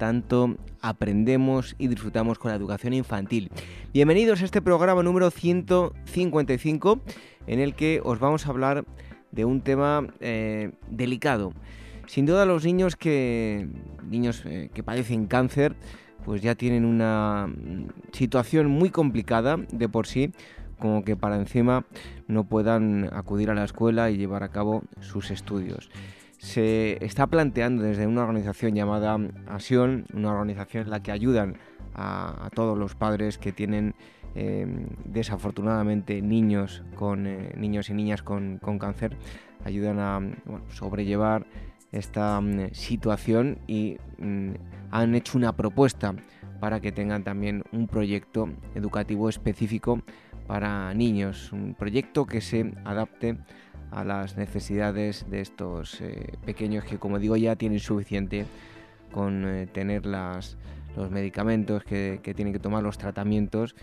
tanto aprendemos y disfrutamos con la educación infantil. Bienvenidos a este programa número 155 en el que os vamos a hablar de un tema eh, delicado. Sin duda los niños que, niños, eh, que padecen cáncer pues ya tienen una situación muy complicada de por sí como que para encima no puedan acudir a la escuela y llevar a cabo sus estudios se está planteando desde una organización llamada ASION, una organización en la que ayudan a, todos los padres que tienen eh, desafortunadamente niños con eh, niños y niñas con, cáncer, ayudan a sobrellevar esta mm, situación y mm, han hecho una propuesta para que tengan también un proyecto educativo específico para niños, un proyecto que se adapte a las necesidades de estos eh, pequeños que, como digo, ya tienen suficiente con eh, tener las, los medicamentos que, tienen que tomar, los tratamientos.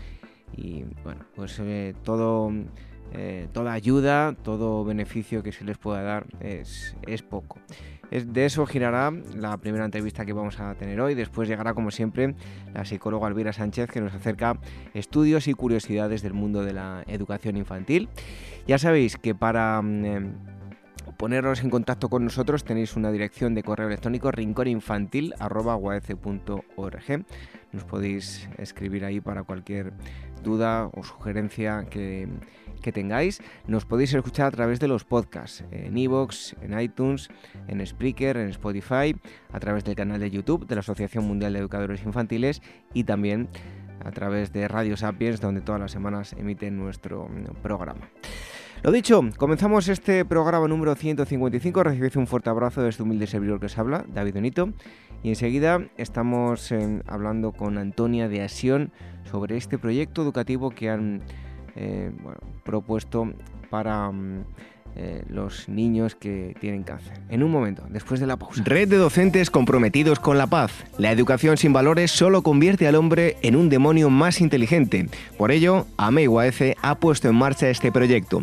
Y bueno, pues eh, todo, toda ayuda, todo beneficio que se les pueda dar es, es poco. De eso girará la primera entrevista que vamos a tener hoy. Después llegará, como siempre, la psicóloga Elvira Sánchez, que nos acerca estudios y curiosidades del mundo de la educación infantil. Ya sabéis que para mm, em, poneros en contacto con nosotros tenéis una dirección de correo electrónico rinconinfantil.org. Nos podéis escribir ahí para cualquier duda o sugerencia que que tengáis, nos podéis escuchar a través de los podcasts, en iVoox, en iTunes, en Spreaker, en Spotify, a través del canal de YouTube de la Asociación Mundial de Educadores Infantiles y también a través de Radio Sapiens, donde todas las semanas emiten nuestro mm, programa. Lo dicho, comenzamos este programa número 155. Recibid un fuerte abrazo de este humilde servidor que os habla, David Benito. Y enseguida estamos eh, hablando con Antonia de Asión sobre este proyecto educativo que han eh, propuesto para mm, eh, los niños que tienen cáncer. En un momento, después de la pausa. Red de docentes comprometidos con la paz. La educación sin valores solo convierte al hombre en un demonio más inteligente. Por ello, AMEIUAF ha puesto en marcha este proyecto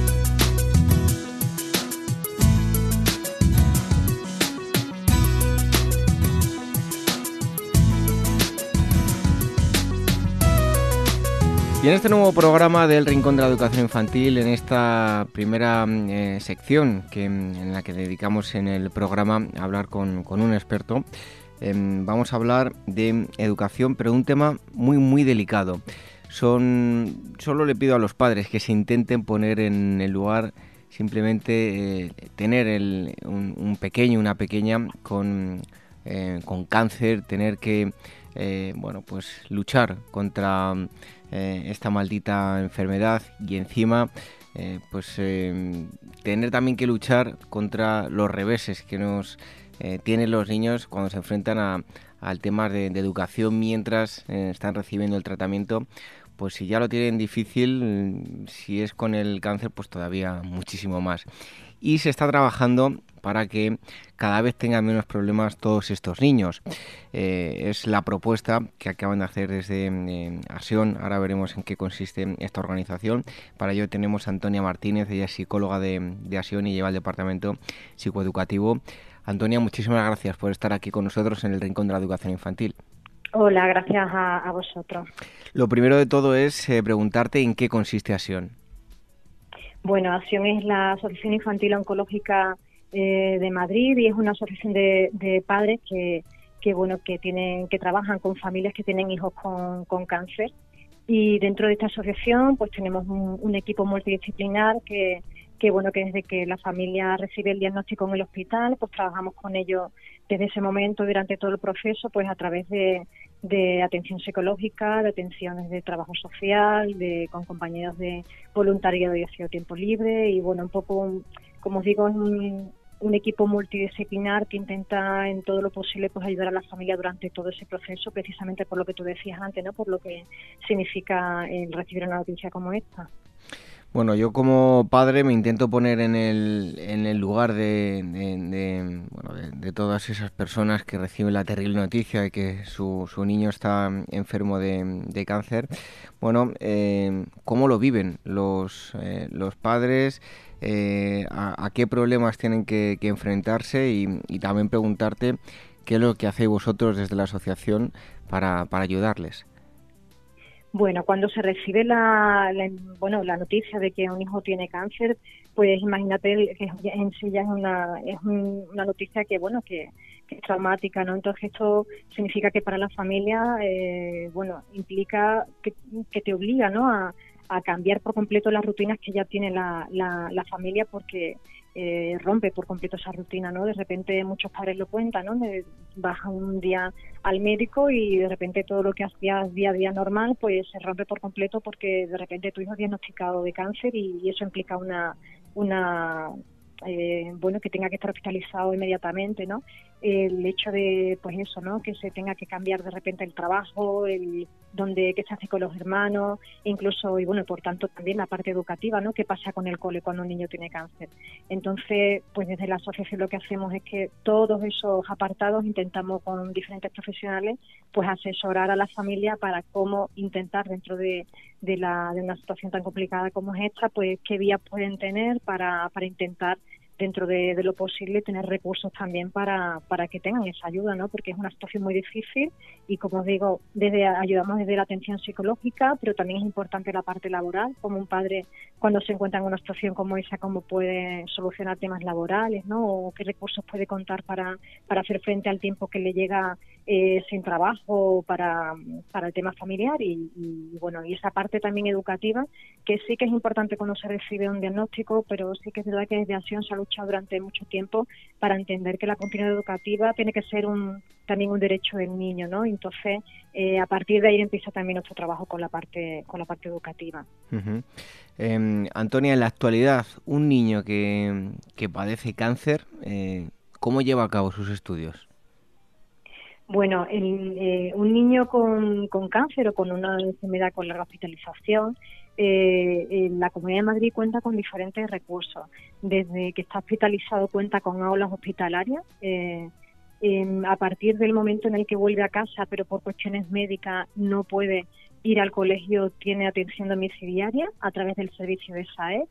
Y en este nuevo programa del Rincón de la Educación Infantil, en esta primera mm, eh, sección que, mm, en la que dedicamos en el programa a hablar con, un experto, em, vamos a hablar de educación, pero un tema muy, muy delicado. Son, solo le pido a los padres que se intenten poner en el lugar simplemente eh, tener un, un, pequeño, una pequeña con, eh, con cáncer, tener que bueno, pues luchar contra eh, esta maldita enfermedad y encima eh, pues eh, tener también que luchar contra los reveses que nos tienen los niños cuando se enfrentan al tema de, educación mientras están recibiendo el tratamiento pues si ya lo tienen difícil, si es con el cáncer, pues todavía muchísimo más. Y se está trabajando para que cada vez tengan menos problemas todos estos niños. Eh, es la propuesta que acaban de hacer desde eh, Asión. Ahora veremos en qué consiste esta organización. Para ello tenemos a Antonia Martínez, ella es psicóloga de, de Asión y lleva el departamento psicoeducativo. Antonia, muchísimas gracias por estar aquí con nosotros en el Rincón de la Educación Infantil. Hola, gracias a, vosotros. Lo primero de todo es eh, preguntarte en qué consiste ASION. Bueno, ASION es la Asociación Infantil Oncológica eh, de Madrid y es una asociación de, padres que, bueno que tienen que trabajan con familias que tienen hijos con, con cáncer. Y dentro de esta asociación pues tenemos un, equipo multidisciplinar que, que bueno que desde que la familia recibe el diagnóstico en el hospital pues trabajamos con ellos desde ese momento durante todo el proceso pues a través de, de atención psicológica, de atenciones de trabajo social, de con compañeros de voluntariado y ocio tiempo libre y bueno un poco como os digo es un, un equipo multidisciplinar que intenta en todo lo posible pues ayudar a la familia durante todo ese proceso, precisamente por lo que tú decías antes, ¿no? por lo que significa el recibir una noticia como esta. Bueno, yo como padre me intento poner en el, en el lugar de, bueno, de, todas esas personas que reciben la terrible noticia de que su, su niño está enfermo de, cáncer. Bueno, eh, ¿cómo lo viven los, eh, los padres? Eh, a, qué problemas tienen que, enfrentarse y, también preguntarte qué es lo que hacéis vosotros desde la asociación para, para ayudarles. Bueno, cuando se recibe la, bueno la noticia de que un hijo tiene cáncer, pues imagínate que en sí ya es una es una noticia que bueno que, es traumática, ¿no? Entonces esto significa que para la familia, eh, bueno, implica que, que te obliga, ¿no? A, a cambiar por completo las rutinas que ya tiene la, la, familia porque eh, rompe por completo esa rutina, ¿no? De repente muchos padres lo cuentan, ¿no? baja un día al médico y de repente todo lo que hacías día a día normal pues se rompe por completo porque de repente tu hijo es diagnosticado de cáncer y, y eso implica una, una eh, bueno que tenga que estar hospitalizado inmediatamente no el hecho de pues eso no que se tenga que cambiar de repente el trabajo el donde qué se hace con los hermanos incluso y bueno por tanto también la parte educativa no qué pasa con el cole cuando un niño tiene cáncer entonces pues desde la asociación lo que hacemos es que todos esos apartados intentamos con diferentes profesionales pues asesorar a la familia para cómo intentar dentro de, de, la, de una situación tan complicada como es esta pues qué vías pueden tener para, para intentar dentro de, lo posible tener recursos también para, para que tengan esa ayuda, ¿no? Porque es una situación muy difícil y como os digo, desde ayudamos desde la atención psicológica, pero también es importante la parte laboral, como un padre cuando se encuentra en una situación como esa, cómo puede solucionar temas laborales, ¿no? O qué recursos puede contar para, para hacer frente al tiempo que le llega eh, sin trabajo para, para el tema familiar y, y, bueno, y esa parte también educativa, que sí que es importante cuando se recibe un diagnóstico, pero sí que es verdad que desde Acción Salud durante mucho tiempo para entender que la continuidad educativa tiene que ser un, también un derecho del niño, ¿no? Entonces, eh, a partir de ahí empieza también nuestro trabajo con la parte, con la parte educativa. Em, Antonia, en la actualidad, un niño que, que padece cáncer, eh, ¿cómo lleva a cabo sus estudios? Bueno, eh, un niño con, cáncer o con una enfermedad con larga hospitalización eh, la Comunidad de Madrid cuenta con diferentes recursos. Desde que está hospitalizado cuenta con aulas hospitalarias. Eh, a partir del momento en el que vuelve a casa, pero por cuestiones médicas no puede ir al colegio, tiene atención domiciliaria a través del servicio de SAE.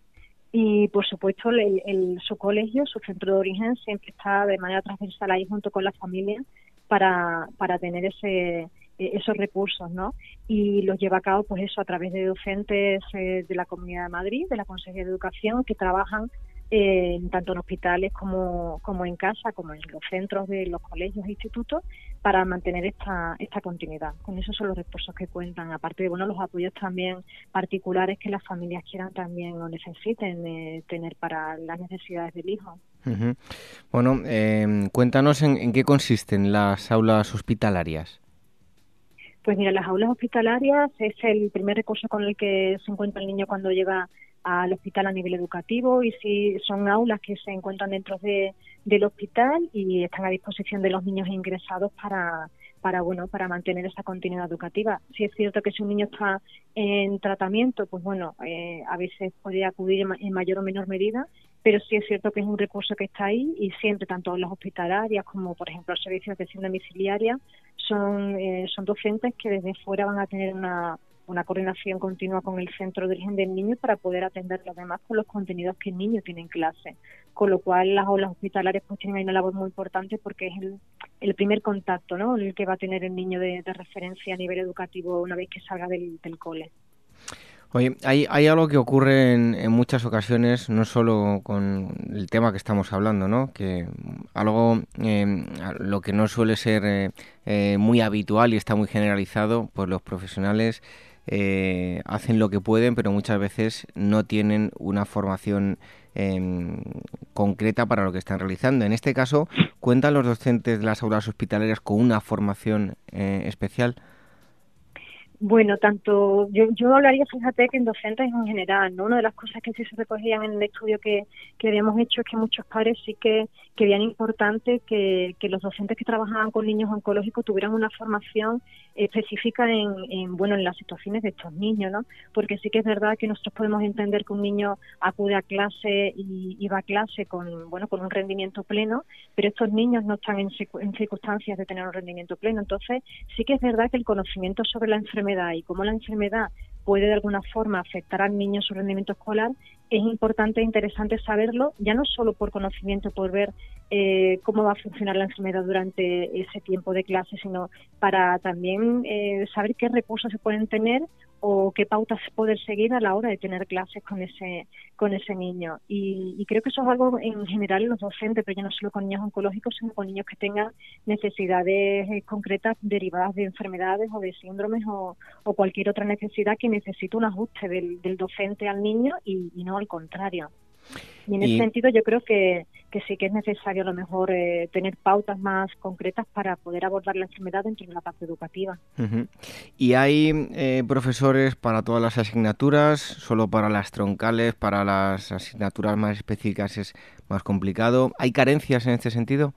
Y, por supuesto, el, su colegio, su centro de origen, siempre está de manera transversal ahí junto con la familia para, para tener ese, eh, esos recursos, ¿no? Y los lleva a cabo, pues eso, a través de docentes eh, de la Comunidad de Madrid, de la Consejería de Educación, que trabajan eh, tanto en hospitales como, como en casa, como en los centros de los colegios e institutos, para mantener esta, esta continuidad. Con esos son los recursos que cuentan, aparte de bueno, los apoyos también particulares que las familias quieran también o necesiten tener para las necesidades del hijo. Bueno, cuéntanos en qué consisten las aulas hospitalarias. Pues mira, las aulas hospitalarias es el primer recurso con el que se encuentra el niño cuando llega al hospital a nivel educativo y si son aulas que se encuentran dentro de, del hospital y están a disposición de los niños ingresados para para bueno para mantener esa continuidad educativa. Si es cierto que si un niño está en tratamiento, pues bueno, eh, a veces puede acudir en mayor o menor medida, pero sí es cierto que es un recurso que está ahí y siempre tanto las hospitalarias como por ejemplo los servicios de atención domiciliaria son eh, son docentes que desde fuera van a tener una una coordinación continua con el centro de origen del niño para poder atender los demás con los contenidos que el niño tiene en clase. Con lo cual las aulas hospitalarias pues tienen una labor muy importante porque es el, primer contacto ¿no? el que va a tener el niño de, referencia a nivel educativo una vez que salga del, del cole. Oye, hay, hay algo que ocurre en, muchas ocasiones, no solo con el tema que estamos hablando, ¿no? Que algo, eh, lo que no suele ser eh, eh, muy habitual y está muy generalizado, pues los profesionales hacen lo que pueden, pero muchas veces no tienen una formación em, concreta para lo que están realizando. En este caso, ¿cuentan los docentes de las aulas hospitalarias con una formación especial? Bueno, tanto yo, yo hablaría, fíjate, que en docentes en general, ¿no? Una de las cosas que sí se recogían en el estudio que, que habíamos hecho es que muchos padres sí que, que veían importante que, que los docentes que trabajaban con niños oncológicos tuvieran una formación específica en, bueno en las situaciones de estos niños, ¿no? Porque sí que es verdad que nosotros podemos entender que un niño acude a clase y, va a clase con bueno con un rendimiento pleno, pero estos niños no están en, en circunstancias de tener un rendimiento pleno. Entonces sí que es verdad que el conocimiento sobre la enfermedad y cómo la enfermedad puede de alguna forma afectar al niño su rendimiento escolar, es importante e interesante saberlo, ya no solo por conocimiento, por ver eh, cómo va a funcionar la enfermedad durante ese tiempo de clase, sino para también eh, saber qué recursos se pueden tener o qué pautas poder seguir a la hora de tener clases con ese con ese niño. Y, creo que eso es algo en general en los docentes pero ya no solo con niños oncológicos sino con niños que tengan necesidades eh, concretas derivadas de enfermedades o de síndromes o, cualquier otra necesidad que necesite un ajuste del, docente al niño y no al contrario y en ese sentido yo creo que, que, sí que es necesario a lo mejor eh, tener pautas más concretas para poder abordar la enfermedad dentro de la parte educativa. ¿Y hay eh, profesores para todas las asignaturas, solo para las troncales, para las asignaturas más específicas es más complicado? ¿Hay carencias en este sentido?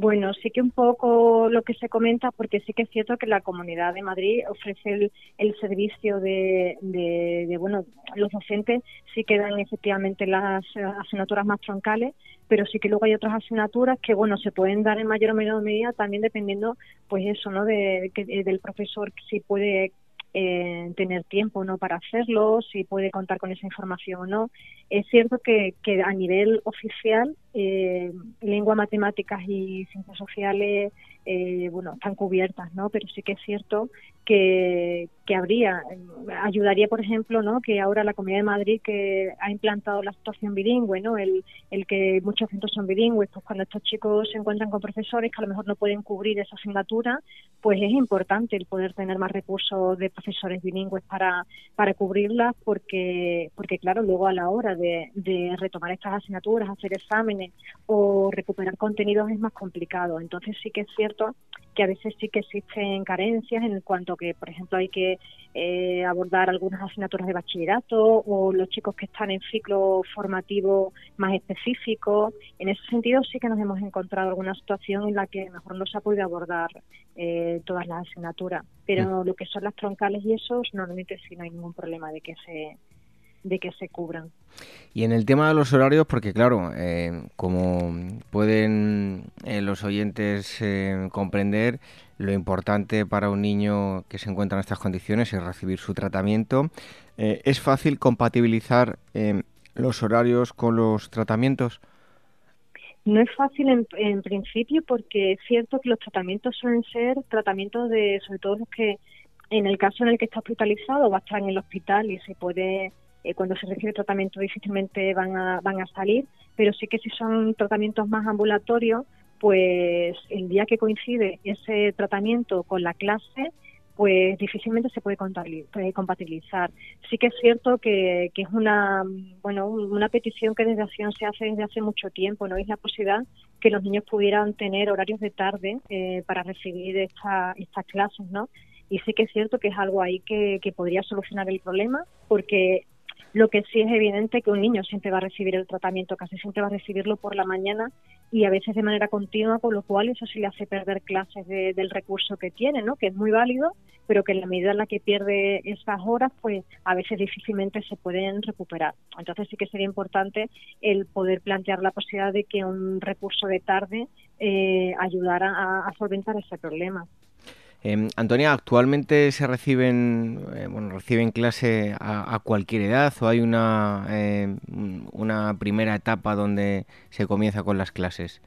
Bueno, sí que un poco lo que se comenta, porque sí que es cierto que la Comunidad de Madrid ofrece el, servicio de, de, bueno, los docentes sí que dan efectivamente las asignaturas más troncales, pero sí que luego hay otras asignaturas que, bueno, se pueden dar en mayor o menor medida también dependiendo, pues eso, ¿no?, de, del profesor si puede eh, tener tiempo no para hacerlo, si puede contar con esa información o no. Es cierto que, que a nivel oficial, eh, lengua, matemáticas y ciencias sociales eh, bueno, están cubiertas, ¿no? Pero sí que es cierto que, que habría, ayudaría, por ejemplo, ¿no? Que ahora la Comunidad de Madrid que ha implantado la situación bilingüe, ¿no? El, el que muchos centros son bilingües, pues cuando estos chicos se encuentran con profesores que a lo mejor no pueden cubrir esa asignatura, pues es importante el poder tener más recursos de profesores bilingües para, para cubrirlas, porque, porque claro, luego a la hora de, de retomar estas asignaturas, hacer exámenes o recuperar contenidos es más complicado. Entonces sí que es cierto que a veces sí que existen carencias en cuanto que, por ejemplo, hay que eh, abordar algunas asignaturas de bachillerato o los chicos que están en ciclo formativo más específico. En ese sentido sí que nos hemos encontrado alguna situación en la que mejor no se ha podido abordar eh, todas las asignaturas, pero lo que son las troncales y esos normalmente sí no hay ningún problema de que se de que se cubran. Y en el tema de los horarios, porque claro, eh, como pueden eh, los oyentes eh, comprender, lo importante para un niño que se encuentra en estas condiciones es recibir su tratamiento. ¿Es fácil compatibilizar los horarios con los tratamientos? No es fácil en, en, principio porque es cierto que los tratamientos suelen ser tratamientos de, sobre todo los que en el caso en el que está hospitalizado va a estar en el hospital y se puede eh, cuando se recibe tratamiento difícilmente van a, van a salir, pero sí que si son tratamientos más ambulatorios, pues el día que coincide ese tratamiento con la clase, pues difícilmente se puede compatibilizar. Sí que es cierto que, que, es una bueno una petición que desde Acción se hace desde hace mucho tiempo, no es la posibilidad que los niños pudieran tener horarios de tarde eh, para recibir esta, estas clases, ¿no? Y sí que es cierto que es algo ahí que, que podría solucionar el problema, porque lo que sí es evidente que un niño siempre va a recibir el tratamiento, casi siempre va a recibirlo por la mañana y a veces de manera continua, con lo cual eso sí le hace perder clases del recurso que tiene, ¿no? que es muy válido, pero que en la medida en la que pierde esas horas, pues a veces difícilmente se pueden recuperar. Entonces sí que sería importante el poder plantear la posibilidad de que un recurso de tarde eh, ayudara a solventar ese problema. Em, Antonia, ¿actualmente se reciben, eh, bueno, reciben clase a, cualquier edad o hay una, em, una primera etapa donde se comienza con las clases?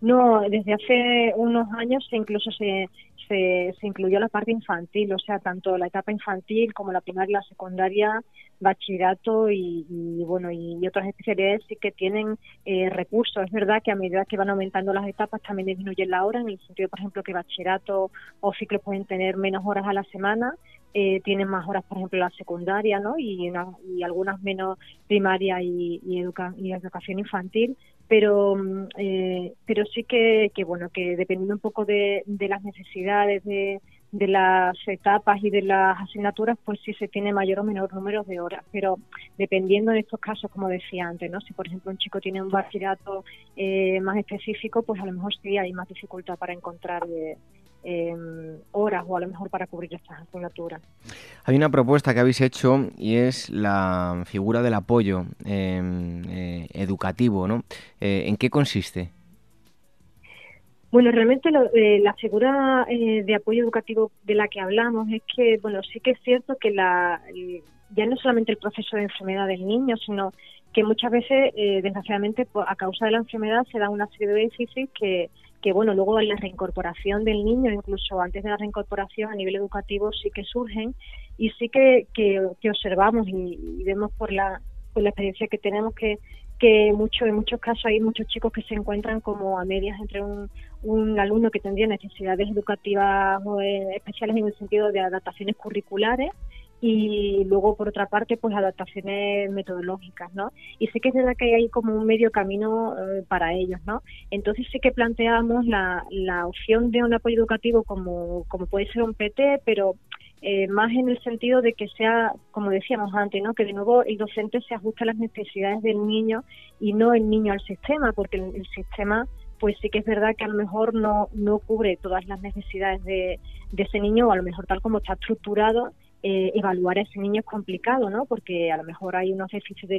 No, desde hace unos años incluso se, se, se, incluyó la parte infantil, o sea, tanto la etapa infantil como la primaria, la secundaria, bachillerato y, bueno y, otras especialidades que tienen eh, recursos. Es verdad que a medida que van aumentando las etapas también disminuye la hora, en el sentido, por ejemplo, que bachillerato o ciclos pueden tener menos horas a la semana, eh, tienen más horas, por ejemplo, la secundaria, ¿no? Y, y algunas menos primaria y, y, y educación infantil, pero mm, eh, pero sí que, que bueno que dependiendo un poco de, de las necesidades de, de las etapas y de las asignaturas, pues sí se tiene mayor o menor número de horas, pero dependiendo de estos casos, como decía antes, ¿no? Si por ejemplo un chico tiene un bachillerato eh, más específico, pues a lo mejor sí hay más dificultad para encontrar eh, horas o a lo mejor para cubrir estas asignaturas. Hay una propuesta que habéis hecho y es la figura del apoyo em, eh, educativo, ¿no? ¿En qué consiste? Bueno, realmente eh, la figura eh, de apoyo educativo de la que hablamos es que, bueno, sí que es cierto que la, ya no solamente el proceso de enfermedad del niño, sino que muchas veces, eh, desgraciadamente, a causa de la enfermedad se da una serie de déficits que, que, bueno, luego en la reincorporación del niño, incluso antes de la reincorporación a nivel educativo, sí que surgen y sí que, que, observamos y, vemos por la, por la experiencia que tenemos que que mucho, en muchos casos hay muchos chicos que se encuentran como a medias entre un, un alumno que tendría necesidades educativas eh, especiales en el sentido de adaptaciones curriculares y luego por otra parte pues adaptaciones metodológicas, ¿no? Y sí que es verdad que hay como un medio camino eh, para ellos, ¿no? Entonces sí que planteamos la, la opción de un apoyo educativo como, como puede ser un PT, pero eh, más en el sentido de que sea, como decíamos antes, ¿no? que de nuevo el docente se ajuste a las necesidades del niño y no el niño al sistema, porque el, sistema pues sí que es verdad que a lo mejor no, no cubre todas las necesidades de, de ese niño o a lo mejor tal como está estructurado eh, evaluar a ese niño es complicado, ¿no? Porque a lo mejor hay unos déficits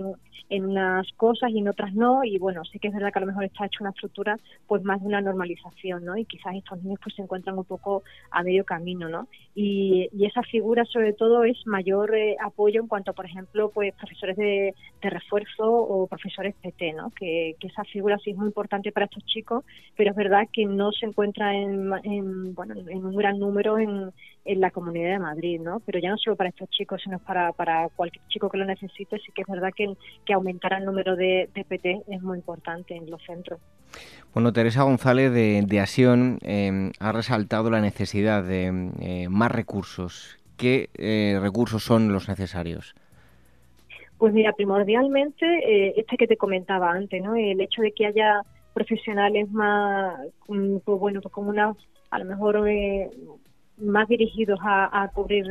en, unas cosas y en otras no, y bueno, sí que es verdad que a lo mejor está hecho una estructura pues más de una normalización, ¿no? Y quizás estos niños pues se encuentran un poco a medio camino, ¿no? Y, esa figura sobre todo es mayor eh, apoyo en cuanto, por ejemplo, pues profesores de, refuerzo o profesores PT, ¿no? Que, esa figura sí es muy importante para estos chicos, pero es verdad que no se encuentra en, en bueno, en un gran número en, en la Comunidad de Madrid, ¿no? Pero ya no solo para estos chicos, sino para, para cualquier chico que lo necesite, sí que es verdad que, que aumentar el número de, PT es muy importante en los centros. Bueno, Teresa González de, de Asión eh, ha resaltado la necesidad de eh, más recursos. ¿Qué eh, recursos son los necesarios? Pues mira, primordialmente este que te comentaba antes, ¿no? El hecho de que haya profesionales más, mm, pues bueno, pues como una, a lo mejor más dirigidos a, cubrir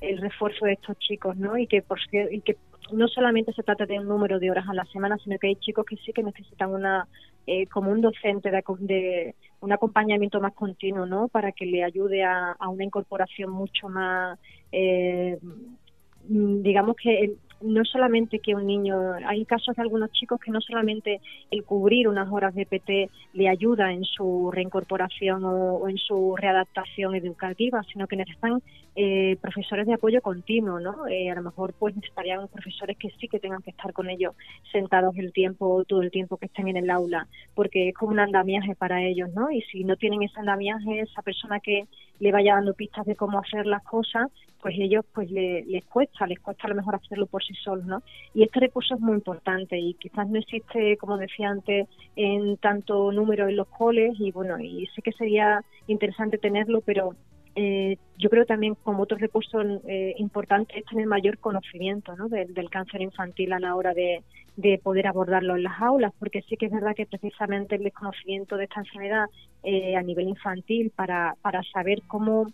el refuerzo de estos chicos, ¿no? Y que, por, y que no solamente se trata de un número de horas a la semana, sino que hay chicos que sí que necesitan una eh, como un docente de, un acompañamiento más continuo, ¿no? Para que le ayude a, una incorporación mucho más, eh, digamos que no solamente que un niño, hay casos de algunos chicos que no solamente el cubrir unas horas de PT le ayuda en su reincorporación o, en su readaptación educativa, sino que necesitan eh, profesores de apoyo continuo, ¿no? Eh, a lo mejor pues necesitarían profesores que sí que tengan que estar con ellos sentados el tiempo, todo el tiempo que estén en el aula, porque es como un andamiaje para ellos, ¿no? Y si no tienen ese andamiaje, esa persona que le vaya dando pistas de cómo hacer las cosas, pues ellos pues les cuesta, les cuesta a lo mejor hacerlo por sí solos, ¿no? Y este recurso es muy importante y quizás no existe, como decía antes, en tanto número en los coles y bueno, y sé que sería interesante tenerlo, pero eh, yo creo también como otro recurso eh, importante es tener mayor conocimiento ¿no? del cáncer infantil a la hora de, de, poder abordarlo en las aulas, porque sí que es verdad que precisamente el desconocimiento de esta enfermedad eh, a nivel infantil para, para saber cómo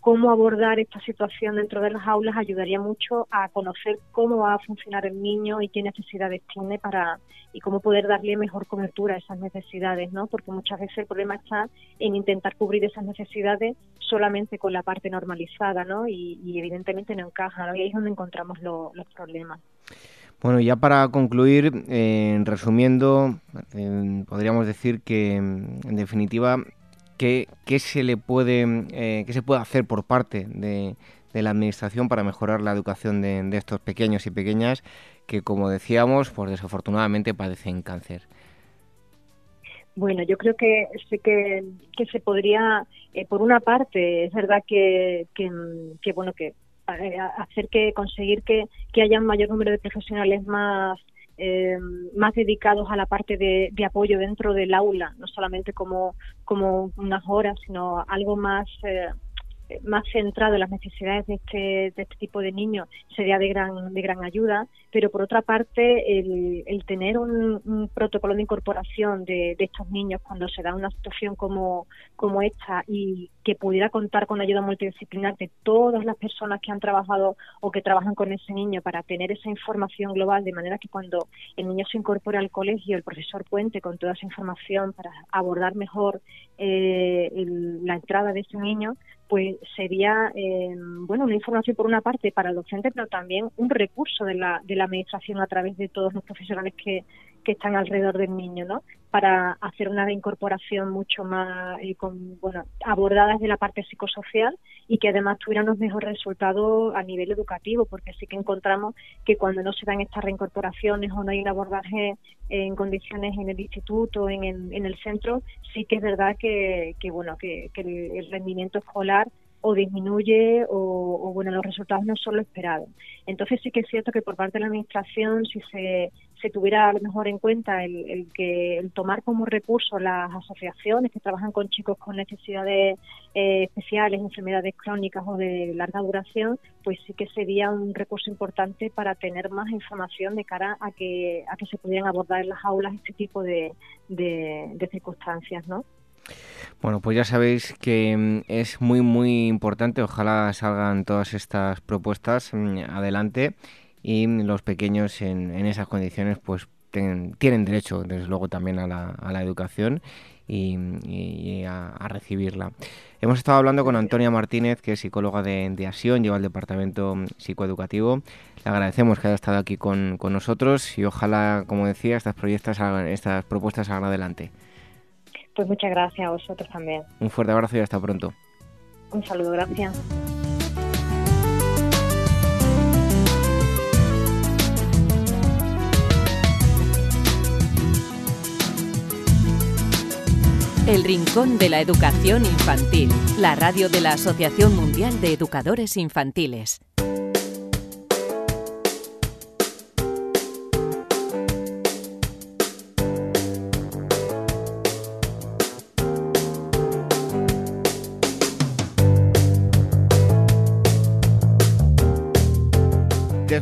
cómo abordar esta situación dentro de las aulas ayudaría mucho a conocer cómo va a funcionar el niño y qué necesidades tiene para y cómo poder darle mejor cobertura a esas necesidades, ¿no? Porque muchas veces el problema está en intentar cubrir esas necesidades solamente con la parte normalizada, ¿no? Y, evidentemente no encaja, ¿no? Y ahí es donde encontramos los problemas. Bueno, ya para concluir, eh, resumiendo, eh, podríamos decir que en definitiva ¿qué, se le puede, eh, qué se puede hacer por parte de, la administración para mejorar la educación de, de, estos pequeños y pequeñas que, como decíamos, pues desafortunadamente padecen cáncer? Bueno, yo creo que que, que se podría, eh, por una parte, es verdad que, que, bueno que eh, hacer que conseguir que, que haya un mayor número de profesionales más eh, más dedicados a la parte de, de, apoyo dentro del aula, no solamente como, como unas horas, sino algo más más centrado en las necesidades de este, de este tipo de niños sería de gran, de gran ayuda, pero por otra parte el, el tener un, protocolo de incorporación de, de, estos niños cuando se da una situación como, como esta y que pudiera contar con ayuda multidisciplinar de todas las personas que han trabajado o que trabajan con ese niño para tener esa información global de manera que cuando el niño se incorpore al colegio el profesor cuente con toda esa información para abordar mejor eh, la entrada de ese niño pues sería eh, bueno una información por una parte para el docente pero también un recurso de la, de la administración a través de todos los profesionales que, que están alrededor del niño, ¿no? Para hacer una reincorporación mucho más, eh, con, bueno, abordada desde la parte psicosocial y que además tuvieran los mejores resultados a nivel educativo, porque sí que encontramos que cuando no se dan estas reincorporaciones o no hay un abordaje en condiciones en el instituto, en el, en el centro, sí que es verdad que bueno, que, que el rendimiento escolar o disminuye o, bueno los resultados no son los esperados. Entonces sí que es cierto que por parte de la administración si se, se tuviera a lo mejor en cuenta el, que el tomar como recurso las asociaciones que trabajan con chicos con necesidades eh, especiales, enfermedades crónicas o de larga duración, pues sí que sería un recurso importante para tener más información de cara a que a que se pudieran abordar en las aulas este tipo de, de, de circunstancias, ¿no? Bueno, pues ya sabéis que mm, es muy, muy importante. Ojalá salgan todas estas propuestas mm, adelante y los pequeños en, esas condiciones pues tienen derecho, desde luego, también a la, a la educación y, a, recibirla. Hemos estado hablando con Antonia Martínez, que es psicóloga de, ASION, lleva el departamento mm, psicoeducativo. Le agradecemos que haya estado aquí con, nosotros y ojalá, como decía, estas, proyectas, estas propuestas salgan adelante. Pues muchas gracias a vosotros también. Un fuerte abrazo y hasta pronto. Un saludo, gracias. El Rincón de la Educación Infantil, la radio de la Asociación Mundial de Educadores Infantiles.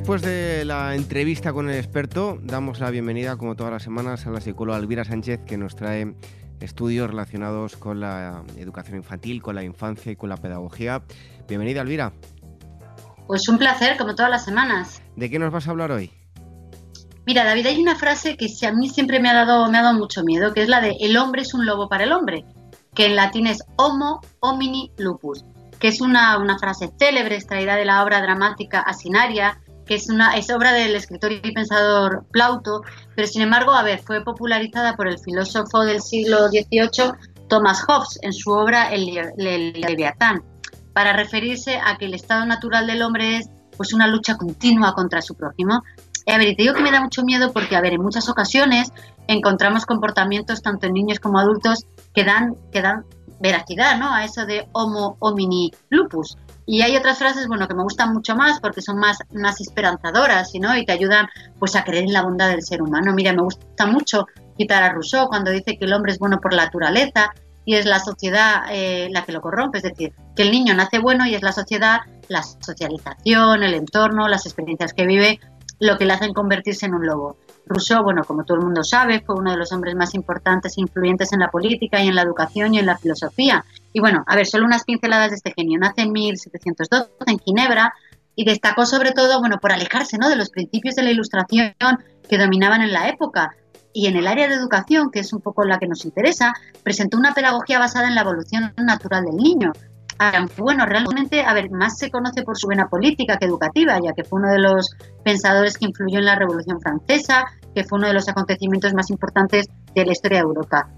Después de la entrevista con el experto, damos la bienvenida, como todas las semanas, a la psicóloga Elvira Sánchez, que nos trae estudios relacionados con la educación infantil, con la infancia y con la pedagogía. Bienvenida, Elvira. Pues un placer, como todas las semanas. ¿De qué nos vas a hablar hoy? Mira, David, hay una frase que a mí siempre me ha dado, me ha dado mucho miedo, que es la de el hombre es un lobo para el hombre, que en latín es homo homini lupus, que es una, una frase célebre extraída de la obra dramática Asinaria que es, una, es obra del escritor y pensador Plauto, pero sin embargo, a ver, fue popularizada por el filósofo del siglo XVIII Thomas Hobbes en su obra El, Leviatán, para referirse a que el estado natural del hombre es pues una lucha continua contra su prójimo. a ver, y te digo que me da mucho miedo porque, a ver, en muchas ocasiones encontramos comportamientos, tanto en niños como adultos, que dan, que dan veracidad ¿no? a eso de homo homini lupus. Y hay otras frases, bueno, que me gustan mucho más porque son más, más esperanzadoras, ¿no? Y te ayudan, pues, a creer en la bondad del ser humano. Mira, me gusta mucho citar a Rousseau cuando dice que el hombre es bueno por la naturaleza y es la sociedad eh, la que lo corrompe. Es decir, que el niño nace bueno y es la sociedad, la socialización, el entorno, las experiencias que vive, lo que le hacen convertirse en un lobo. Rousseau, bueno, como todo el mundo sabe, fue uno de los hombres más importantes e influyentes en la política y en la educación y en la filosofía. Y bueno, a ver, solo unas pinceladas de este genio. Nace en 1712 en Ginebra y destacó sobre todo, bueno, por alejarse, ¿no? de los principios de la ilustración que dominaban en la época. Y en el área de educación, que es un poco la que nos interesa, presentó una pedagogía basada en la evolución natural del niño, bueno, realmente, a ver, más se conoce por su vena política que educativa, ya que fue uno de los pensadores que influyó en la Revolución Francesa, que fue uno de los acontecimientos más importantes de la historia de Europa.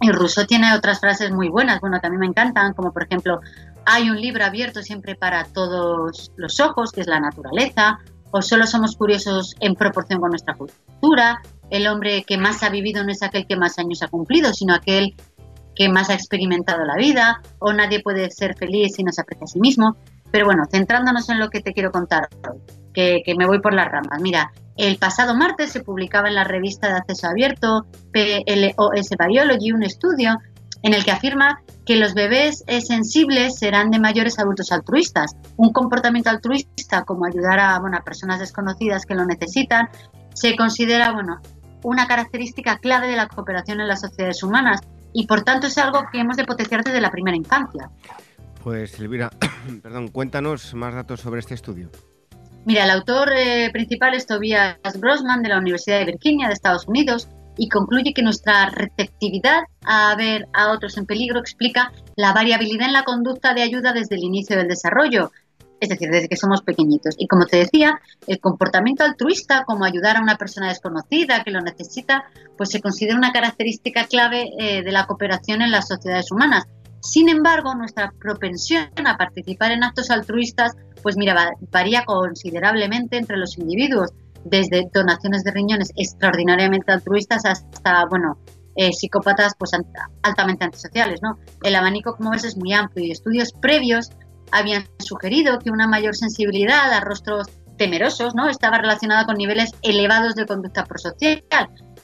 Y Rousseau tiene otras frases muy buenas, bueno, que a mí me encantan, como por ejemplo, hay un libro abierto siempre para todos los ojos, que es la naturaleza, o solo somos curiosos en proporción con nuestra cultura, el hombre que más ha vivido no es aquel que más años ha cumplido, sino aquel que más ha experimentado la vida, o nadie puede ser feliz si no se aprecia a sí mismo. Pero bueno, centrándonos en lo que te quiero contar que, que me voy por las ramas. Mira, el pasado martes se publicaba en la revista de acceso abierto PLOS Biology un estudio en el que afirma que los bebés sensibles serán de mayores adultos altruistas. Un comportamiento altruista como ayudar a, bueno, a personas desconocidas que lo necesitan se considera bueno, una característica clave de la cooperación en las sociedades humanas y por tanto es algo que hemos de potenciar desde la primera infancia. Pues Elvira, perdón, cuéntanos más datos sobre este estudio. Mira, el autor eh, principal es Tobias Grossman de la Universidad de Virginia de Estados Unidos y concluye que nuestra receptividad a ver a otros en peligro explica la variabilidad en la conducta de ayuda desde el inicio del desarrollo, es decir, desde que somos pequeñitos. Y como te decía, el comportamiento altruista, como ayudar a una persona desconocida que lo necesita, pues se considera una característica clave eh, de la cooperación en las sociedades humanas. Sin embargo, nuestra propensión a participar en actos altruistas, pues mira, varía considerablemente entre los individuos, desde donaciones de riñones extraordinariamente altruistas hasta, bueno, eh, psicópatas pues altamente antisociales, ¿no? El abanico, como ves, es muy amplio y estudios previos habían sugerido que una mayor sensibilidad a rostros temerosos, ¿no? Estaba relacionada con niveles elevados de conducta prosocial,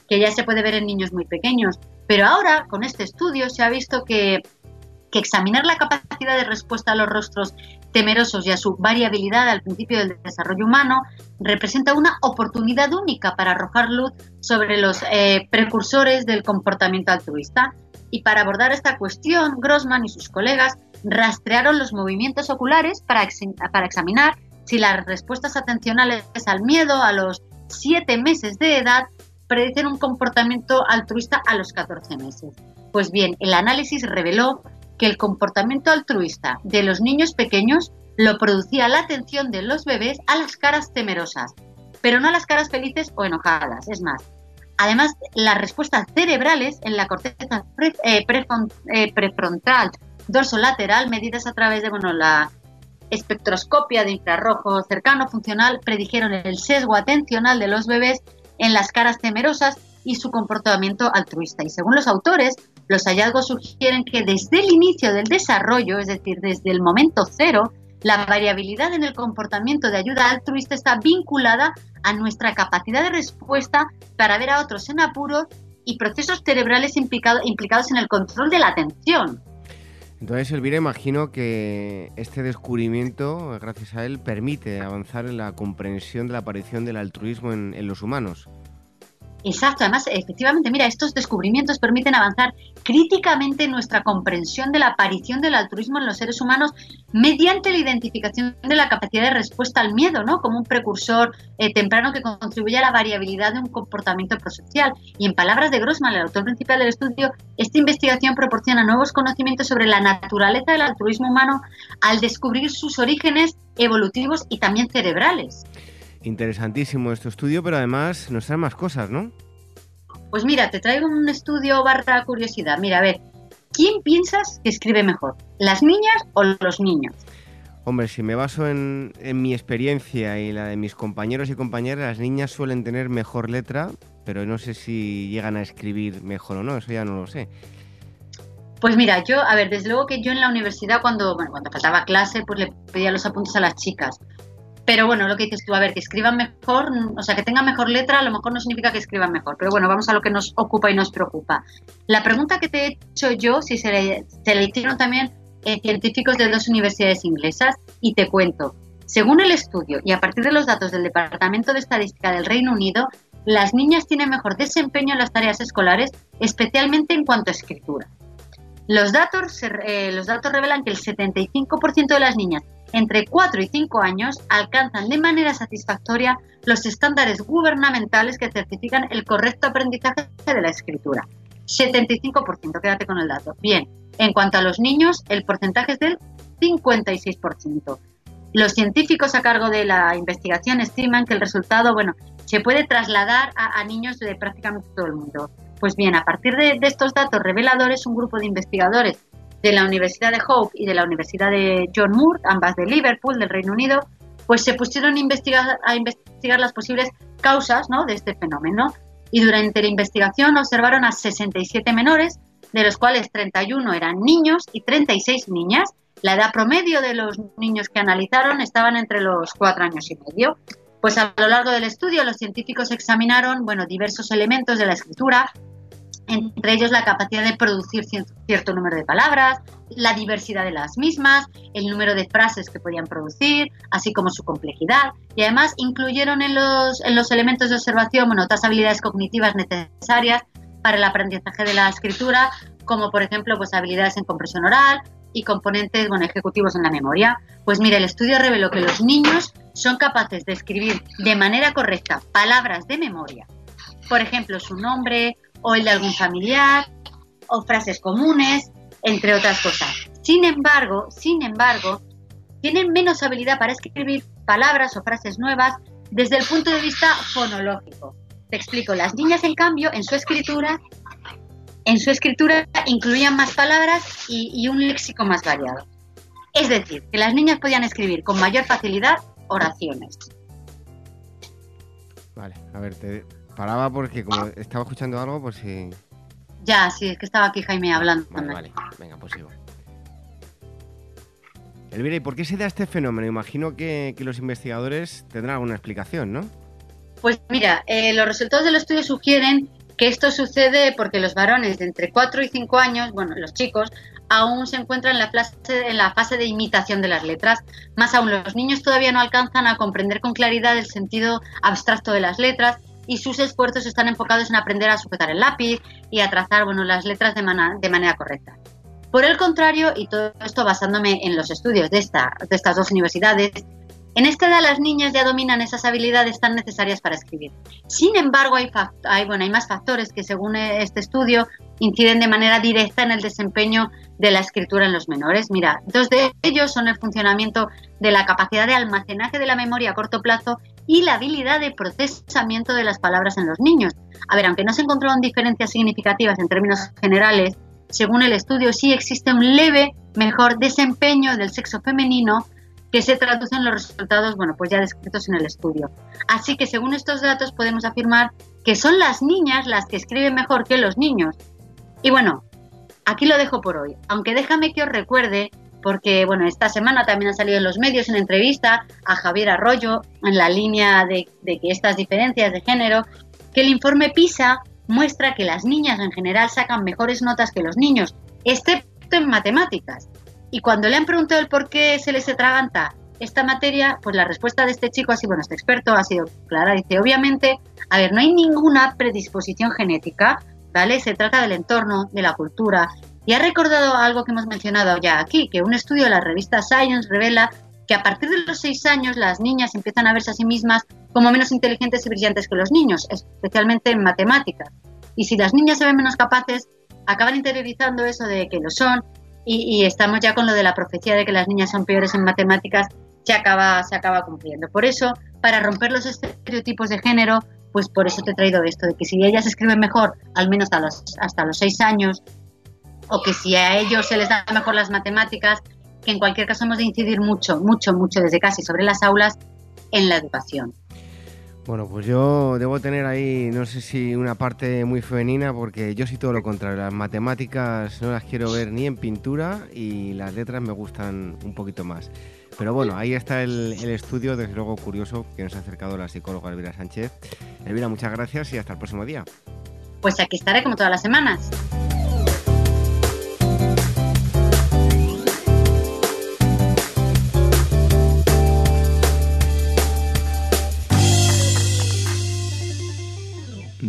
que ya se puede ver en niños muy pequeños. Pero ahora, con este estudio, se ha visto que que examinar la capacidad de respuesta a los rostros temerosos y a su variabilidad al principio del desarrollo humano representa una oportunidad única para arrojar luz sobre los eh, precursores del comportamiento altruista. Y para abordar esta cuestión, Grossman y sus colegas rastrearon los movimientos oculares para, para examinar si las respuestas atencionales al miedo a los siete meses de edad predicen un comportamiento altruista a los 14 meses. Pues bien, el análisis reveló que el comportamiento altruista de los niños pequeños lo producía la atención de los bebés a las caras temerosas, pero no a las caras felices o enojadas. Es más, además, las respuestas cerebrales en la corteza eh, eh, prefrontal dorsolateral, medidas a través de bueno, la espectroscopia de infrarrojo cercano funcional, predijeron el sesgo atencional de los bebés en las caras temerosas y su comportamiento altruista. Y según los autores, los hallazgos sugieren que desde el inicio del desarrollo, es decir, desde el momento cero, la variabilidad en el comportamiento de ayuda altruista está vinculada a nuestra capacidad de respuesta para ver a otros en apuros y procesos cerebrales implicados en el control de la atención. Entonces, Elvira, imagino que este descubrimiento, gracias a él, permite avanzar en la comprensión de la aparición del altruismo en los humanos. Exacto, además, efectivamente, mira, estos descubrimientos permiten avanzar críticamente en nuestra comprensión de la aparición del altruismo en los seres humanos mediante la identificación de la capacidad de respuesta al miedo, ¿no? Como un precursor eh, temprano que contribuye a la variabilidad de un comportamiento prosocial. Y en palabras de Grossman, el autor principal del estudio, esta investigación proporciona nuevos conocimientos sobre la naturaleza del altruismo humano al descubrir sus orígenes evolutivos y también cerebrales. Interesantísimo este estudio, pero además nos trae más cosas, ¿no? Pues mira, te traigo un estudio barra curiosidad. Mira, a ver, ¿quién piensas que escribe mejor? ¿Las niñas o los niños? Hombre, si me baso en, en, mi experiencia y la de mis compañeros y compañeras, las niñas suelen tener mejor letra, pero no sé si llegan a escribir mejor o no, eso ya no lo sé. Pues mira, yo, a ver, desde luego que yo en la universidad cuando, bueno, cuando faltaba clase, pues le pedía los apuntes a las chicas. Pero bueno, lo que dices tú, a ver, que escriban mejor, o sea, que tengan mejor letra, a lo mejor no significa que escriban mejor. Pero bueno, vamos a lo que nos ocupa y nos preocupa. La pregunta que te he hecho yo, si se le, hicieron también eh, científicos de dos universidades inglesas, y te cuento. Según el estudio y a partir de los datos del Departamento de Estadística del Reino Unido, las niñas tienen mejor desempeño en las tareas escolares, especialmente en cuanto a escritura. Los datos, eh, los datos revelan que el 75% de las niñas entre 4 y 5 años alcanzan de manera satisfactoria los estándares gubernamentales que certifican el correcto aprendizaje de la escritura. 75%, quédate con el dato. Bien, en cuanto a los niños, el porcentaje es del 56%. Los científicos a cargo de la investigación estiman que el resultado, bueno, se puede trasladar a, a niños de prácticamente todo el mundo. Pues bien, a partir de, estos datos reveladores, un grupo de investigadores de la Universidad de Hope y de la Universidad de John Moore, ambas de Liverpool, del Reino Unido, pues se pusieron a investigar, las posibles causas ¿no? de este fenómeno. Y durante la investigación observaron a 67 menores, de los cuales 31 eran niños y 36 niñas. La edad promedio de los niños que analizaron estaban entre los 4 años y medio. Pues a lo largo del estudio los científicos examinaron bueno, diversos elementos de la escritura, entre ellos la capacidad de producir cierto número de palabras, la diversidad de las mismas, el número de frases que podían producir, así como su complejidad. Y además incluyeron en los, en los elementos de observación bueno, otras habilidades cognitivas necesarias para el aprendizaje de la escritura, como por ejemplo pues, habilidades en compresión oral y componentes bueno, ejecutivos en la memoria. Pues mire, el estudio reveló que los niños son capaces de escribir de manera correcta palabras de memoria, por ejemplo, su nombre o el de algún familiar o frases comunes, entre otras cosas. Sin embargo, sin embargo, tienen menos habilidad para escribir palabras o frases nuevas desde el punto de vista fonológico. Te explico, las niñas en cambio en su escritura en su escritura incluían más palabras y, y un léxico más variado. Es decir, que las niñas podían escribir con mayor facilidad oraciones. Vale, a ver, te paraba porque como estaba escuchando algo, pues si... Ya, sí, es que estaba aquí Jaime hablando. Vale, vale, venga, pues sigo. Elvira, ¿y por qué se da este fenómeno? Imagino que, los investigadores tendrán alguna explicación, ¿no? Pues mira, eh, los resultados del estudio sugieren que esto sucede porque los varones de entre 4 y 5 años, bueno, los chicos, aún se encuentran en la, fase, en la fase de imitación de las letras. Más aún, los niños todavía no alcanzan a comprender con claridad el sentido abstracto de las letras y sus esfuerzos están enfocados en aprender a sujetar el lápiz y a trazar bueno, las letras de, de manera correcta. Por el contrario, y todo esto basándome en los estudios de, esta, de estas dos universidades, en esta edad las niñas ya dominan esas habilidades tan necesarias para escribir. Sin embargo, hay, hay, bueno, hay más factores que según este estudio inciden de manera directa en el desempeño de la escritura en los menores. Mira, dos de ellos son el funcionamiento de la capacidad de almacenaje de la memoria a corto plazo y la habilidad de procesamiento de las palabras en los niños. A ver, aunque no se encontraron diferencias significativas en términos generales, según el estudio sí existe un leve mejor desempeño del sexo femenino que se traducen los resultados, bueno, pues ya descritos en el estudio. Así que según estos datos podemos afirmar que son las niñas las que escriben mejor que los niños. Y bueno, aquí lo dejo por hoy, aunque déjame que os recuerde, porque bueno, esta semana también ha salido en los medios una entrevista a Javier Arroyo en la línea de, de que estas diferencias de género, que el informe PISA muestra que las niñas en general sacan mejores notas que los niños, excepto en matemáticas. Y cuando le han preguntado el por qué se les atraganta esta materia, pues la respuesta de este chico, así bueno, este experto ha sido clara. Dice, obviamente, a ver, no hay ninguna predisposición genética, ¿vale? Se trata del entorno, de la cultura. Y ha recordado algo que hemos mencionado ya aquí, que un estudio de la revista Science revela que a partir de los seis años las niñas empiezan a verse a sí mismas como menos inteligentes y brillantes que los niños, especialmente en matemáticas. Y si las niñas se ven menos capaces, acaban interiorizando eso de que lo son y, estamos ya con lo de la profecía de que las niñas son peores en matemáticas, se acaba, se acaba cumpliendo. Por eso, para romper los estereotipos de género, pues por eso te he traído esto, de que si ellas escriben mejor, al menos hasta los, hasta los seis años, o que si a ellos se les da mejor las matemáticas, que en cualquier caso hemos de incidir mucho, mucho, mucho desde casi sobre las aulas en la educación. Bueno, pues yo debo tener ahí, no sé si una parte muy femenina, porque yo sí todo lo contrario. Las matemáticas no las quiero ver ni en pintura y las letras me gustan un poquito más. Pero bueno, ahí está el, estudio, desde luego curioso, que nos ha acercado la psicóloga Elvira Sánchez. Elvira, muchas gracias y hasta el próximo día. Pues aquí estaré como todas las semanas.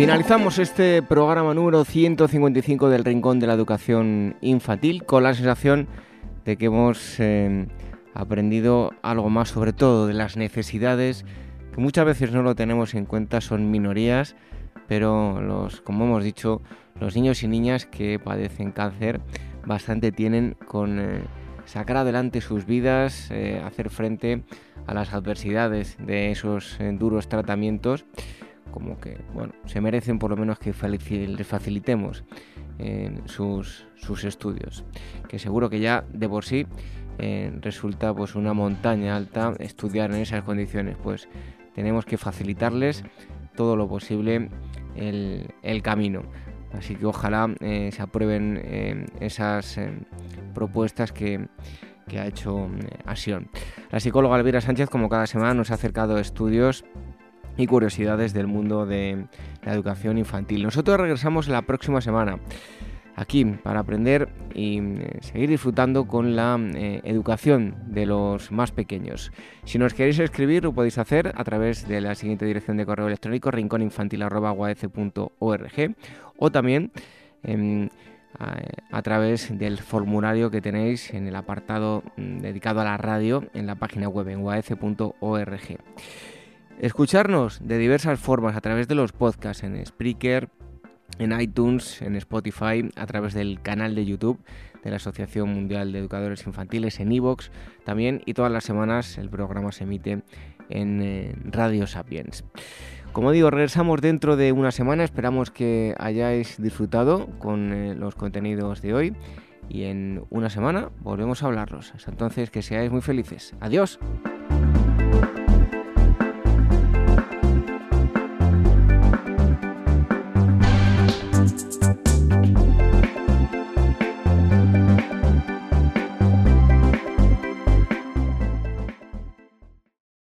Finalizamos este programa número 155 del Rincón de la Educación Infantil con la sensación de que hemos eh, aprendido algo más sobre todo de las necesidades que muchas veces no lo tenemos en cuenta, son minorías, pero los, como hemos dicho, los niños y niñas que padecen cáncer bastante tienen con eh, sacar adelante sus vidas, eh, hacer frente a las adversidades de esos duros tratamientos como que, bueno, se merecen por lo menos que les facilitemos sus, sus, estudios. Que seguro que ya de por sí eh, resulta pues una montaña alta estudiar en esas condiciones. Pues tenemos que facilitarles todo lo posible el, camino. Así que ojalá eh, se aprueben eh, esas propuestas que, que ha hecho Asion. La psicóloga Elvira Sánchez, como cada semana, nos ha acercado estudios y curiosidades del mundo de la educación infantil. Nosotros regresamos la próxima semana aquí para aprender y eh, seguir disfrutando con la eh, educación de los más pequeños. Si nos queréis escribir lo podéis hacer a través de la siguiente dirección de correo electrónico rincóninfantil.org o también em, a, través del formulario que tenéis en el apartado mm, dedicado a la radio en la página web en. Escucharnos de diversas formas a través de los podcasts en Spreaker, en iTunes, en Spotify, a través del canal de YouTube de la Asociación Mundial de Educadores Infantiles, en Evox también, y todas las semanas el programa se emite en eh, Radio Sapiens. Como digo, regresamos dentro de una semana, esperamos que hayáis disfrutado con eh, los contenidos de hoy y en una semana volvemos a hablarlos. Hasta entonces, que seáis muy felices. Adiós.